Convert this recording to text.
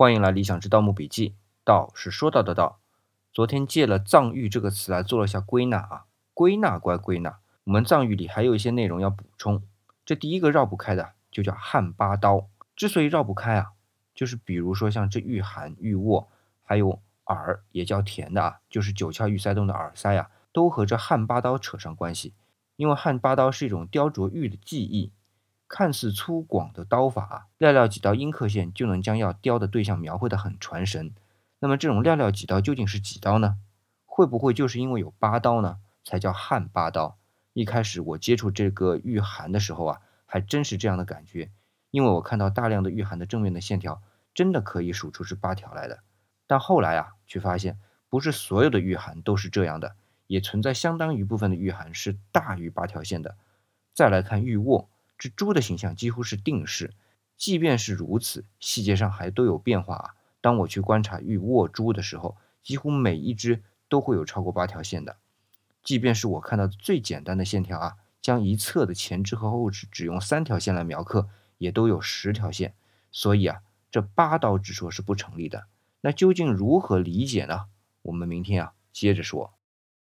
欢迎来理想之盗墓笔记。道是说到的道。昨天借了藏域这个词来做了一下归纳啊，归纳归归纳，我们藏玉里还有一些内容要补充。这第一个绕不开的就叫汉八刀。之所以绕不开啊，就是比如说像这玉函、玉握，还有耳也叫田的啊，就是九窍玉塞洞的耳塞啊，都和这汉八刀扯上关系。因为汉八刀是一种雕琢玉的技艺。看似粗犷的刀法，寥寥几刀阴刻线就能将要雕的对象描绘得很传神。那么这种寥寥几刀究竟是几刀呢？会不会就是因为有八刀呢，才叫汉八刀？一开始我接触这个玉函的时候啊，还真是这样的感觉，因为我看到大量的玉函的正面的线条，真的可以数出是八条来的。但后来啊，却发现不是所有的玉函都是这样的，也存在相当一部分的玉函是大于八条线的。再来看玉握。这猪的形象几乎是定式，即便是如此，细节上还都有变化啊。当我去观察玉握猪的时候，几乎每一只都会有超过八条线的。即便是我看到最简单的线条啊，将一侧的前肢和后肢只用三条线来描刻，也都有十条线。所以啊，这八刀之说是不成立的。那究竟如何理解呢？我们明天啊接着说。